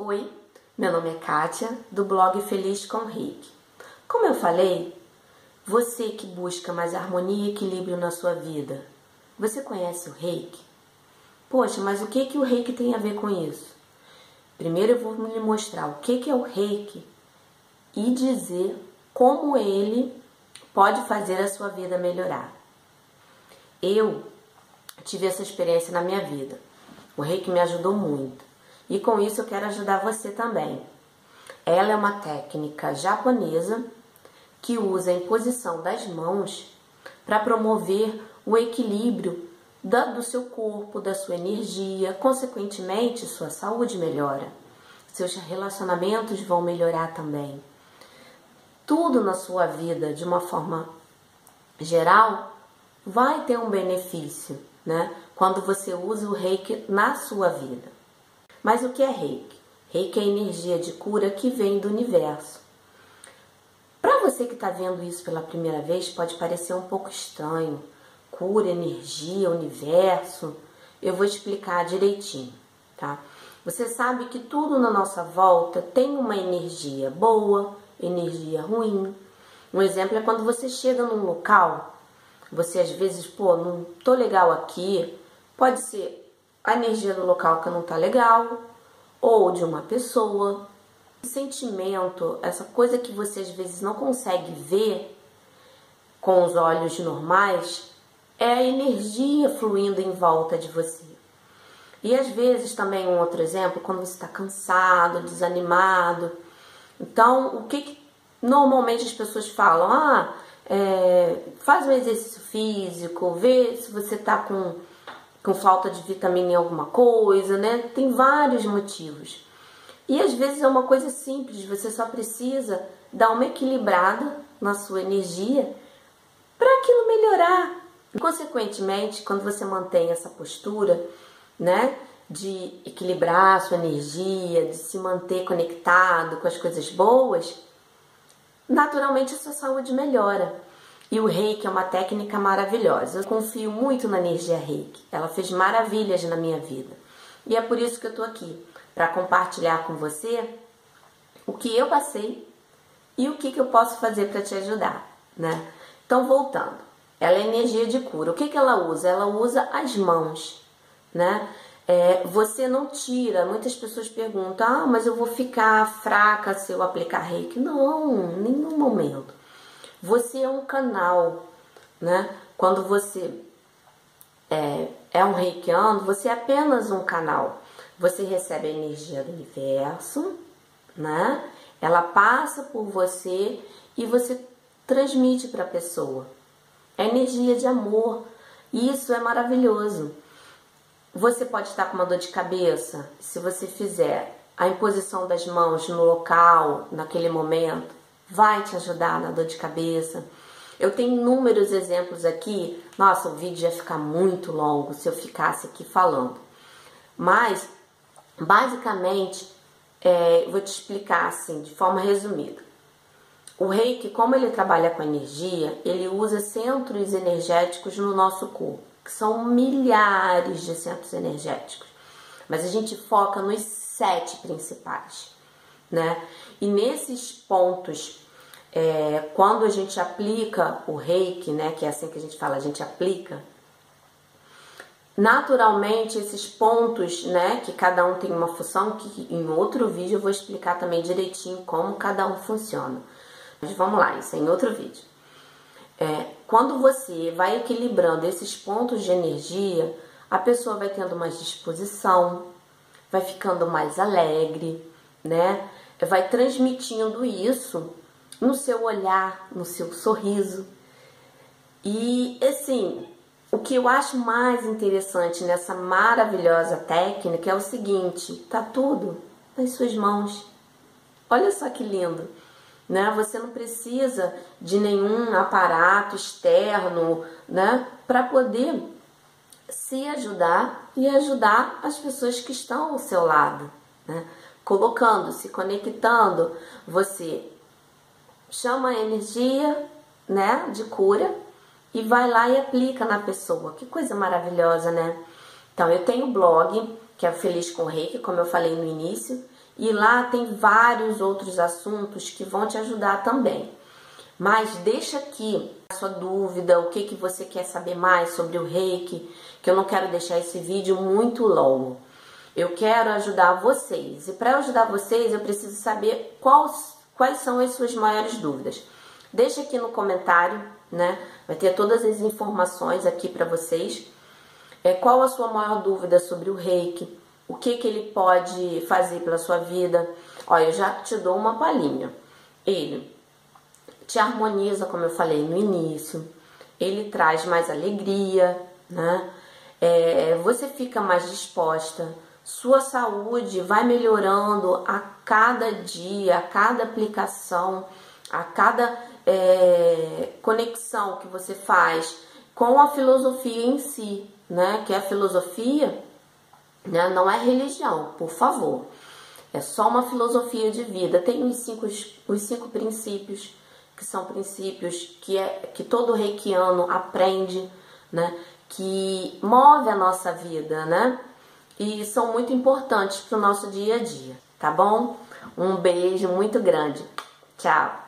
Oi, meu nome é Kátia, do blog Feliz com Reiki. Como eu falei, você que busca mais harmonia e equilíbrio na sua vida, você conhece o Reiki? Poxa, mas o que, que o Reiki tem a ver com isso? Primeiro eu vou lhe mostrar o que, que é o Reiki e dizer como ele pode fazer a sua vida melhorar. Eu tive essa experiência na minha vida. O Reiki me ajudou muito. E com isso eu quero ajudar você também. Ela é uma técnica japonesa que usa a imposição das mãos para promover o equilíbrio do seu corpo, da sua energia, consequentemente, sua saúde melhora. Seus relacionamentos vão melhorar também. Tudo na sua vida, de uma forma geral, vai ter um benefício, né? Quando você usa o reiki na sua vida. Mas o que é reiki? Reiki é energia de cura que vem do universo. Para você que está vendo isso pela primeira vez, pode parecer um pouco estranho. Cura, energia, universo. Eu vou explicar direitinho, tá? Você sabe que tudo na nossa volta tem uma energia boa, energia ruim. Um exemplo é quando você chega num local, você às vezes, pô, não tô legal aqui. Pode ser a energia do local que não tá legal, ou de uma pessoa. O sentimento, essa coisa que você às vezes não consegue ver com os olhos normais, é a energia fluindo em volta de você. E às vezes também um outro exemplo, quando você está cansado, desanimado. Então, o que, que, normalmente as pessoas falam? Ah, é, faz um exercício físico, vê se você está com com falta de vitamina em alguma coisa, né? Tem vários motivos. E às vezes é uma coisa simples, você só precisa dar uma equilibrada na sua energia para aquilo melhorar. E, consequentemente, quando você mantém essa postura, né, de equilibrar a sua energia, de se manter conectado com as coisas boas, naturalmente a sua saúde melhora. E o reiki é uma técnica maravilhosa. Eu confio muito na energia reiki. Ela fez maravilhas na minha vida. E é por isso que eu estou aqui para compartilhar com você o que eu passei e o que, que eu posso fazer para te ajudar, né? Então, voltando, ela é energia de cura. O que, que ela usa? Ela usa as mãos, né? É, você não tira. Muitas pessoas perguntam: ah, mas eu vou ficar fraca se eu aplicar reiki? Não, em nenhum momento. Você é um canal, né? Quando você é, é um reikiano, você é apenas um canal. Você recebe a energia do universo, né? Ela passa por você e você transmite para a pessoa. É energia de amor. Isso é maravilhoso. Você pode estar com uma dor de cabeça, se você fizer a imposição das mãos no local, naquele momento, vai te ajudar na dor de cabeça. Eu tenho inúmeros exemplos aqui. Nossa, o vídeo ia ficar muito longo se eu ficasse aqui falando. Mas, basicamente, é, vou te explicar assim, de forma resumida. O reiki, como ele trabalha com energia, ele usa centros energéticos no nosso corpo, que são milhares de centros energéticos. Mas a gente foca nos sete principais né? E nesses pontos, é, quando a gente aplica o reiki, né, que é assim que a gente fala, a gente aplica, naturalmente esses pontos, né, que cada um tem uma função, que em outro vídeo eu vou explicar também direitinho como cada um funciona. Mas vamos lá, isso é em outro vídeo. É, quando você vai equilibrando esses pontos de energia, a pessoa vai tendo mais disposição, vai ficando mais alegre, né? Vai transmitindo isso no seu olhar, no seu sorriso. E assim, o que eu acho mais interessante nessa maravilhosa técnica é o seguinte: tá tudo nas suas mãos. Olha só que lindo, né? Você não precisa de nenhum aparato externo, né, para poder se ajudar e ajudar as pessoas que estão ao seu lado, né? colocando, se conectando, você chama a energia, né, de cura e vai lá e aplica na pessoa. Que coisa maravilhosa, né? Então, eu tenho um blog que é Feliz com Reiki, como eu falei no início, e lá tem vários outros assuntos que vão te ajudar também. Mas deixa aqui a sua dúvida, o que, que você quer saber mais sobre o reiki, que eu não quero deixar esse vídeo muito longo. Eu quero ajudar vocês. E para ajudar vocês, eu preciso saber quais, quais são as suas maiores dúvidas. Deixa aqui no comentário, né? Vai ter todas as informações aqui para vocês. É, qual a sua maior dúvida sobre o reiki? O que, que ele pode fazer pela sua vida? Olha, eu já te dou uma palhinha. Ele te harmoniza, como eu falei no início. Ele traz mais alegria, né? É, você fica mais disposta sua saúde vai melhorando a cada dia, a cada aplicação, a cada é, conexão que você faz com a filosofia em si, né? Que a filosofia né, não é religião, por favor. É só uma filosofia de vida. Tem os cinco, os cinco princípios, que são princípios que, é, que todo reikiano aprende, né? Que move a nossa vida, né? E são muito importantes para o nosso dia a dia, tá bom? Um beijo muito grande. Tchau!